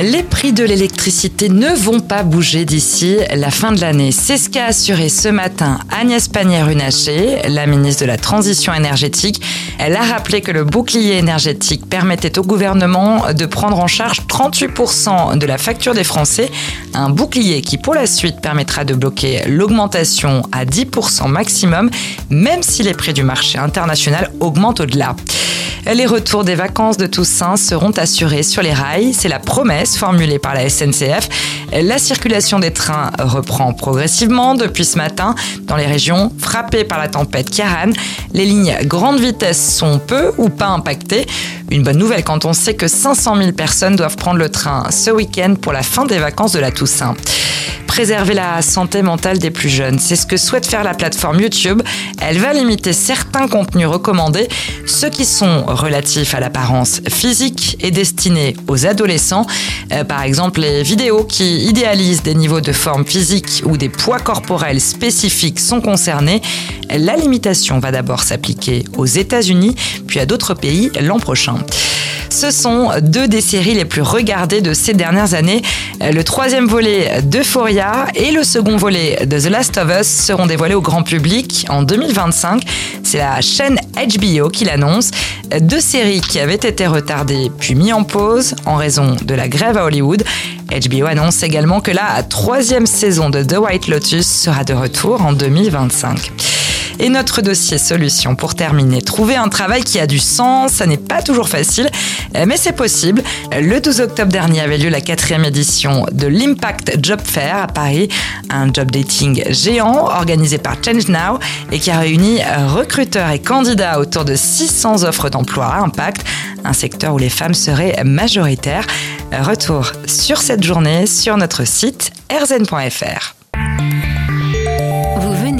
Les prix de l'électricité ne vont pas bouger d'ici la fin de l'année. C'est ce qu'a assuré ce matin Agnès Pannier-Runacher, la ministre de la Transition énergétique. Elle a rappelé que le bouclier énergétique permettait au gouvernement de prendre en charge 38% de la facture des Français. Un bouclier qui, pour la suite, permettra de bloquer l'augmentation à 10% maximum, même si les prix du marché international augmentent au-delà. Les retours des vacances de Toussaint seront assurés sur les rails. C'est la promesse formulée par la SNCF. La circulation des trains reprend progressivement depuis ce matin dans les régions frappées par la tempête Kiaran. Les lignes grande vitesse sont peu ou pas impactées. Une bonne nouvelle quand on sait que 500 000 personnes doivent prendre le train ce week-end pour la fin des vacances de la Toussaint préserver la santé mentale des plus jeunes. C'est ce que souhaite faire la plateforme YouTube. Elle va limiter certains contenus recommandés, ceux qui sont relatifs à l'apparence physique et destinés aux adolescents. Euh, par exemple, les vidéos qui idéalisent des niveaux de forme physique ou des poids corporels spécifiques sont concernées. La limitation va d'abord s'appliquer aux États-Unis, puis à d'autres pays l'an prochain. Ce sont deux des séries les plus regardées de ces dernières années. Le troisième volet d'Euphoria et le second volet de The Last of Us seront dévoilés au grand public en 2025. C'est la chaîne HBO qui l'annonce. Deux séries qui avaient été retardées puis mis en pause en raison de la grève à Hollywood. HBO annonce également que la troisième saison de The White Lotus sera de retour en 2025. Et notre dossier solution pour terminer. Trouver un travail qui a du sens, ça n'est pas toujours facile, mais c'est possible. Le 12 octobre dernier avait lieu la quatrième édition de l'Impact Job Fair à Paris, un job dating géant organisé par Change Now et qui a réuni recruteurs et candidats autour de 600 offres d'emploi à impact, un secteur où les femmes seraient majoritaires. Retour sur cette journée sur notre site rzn.fr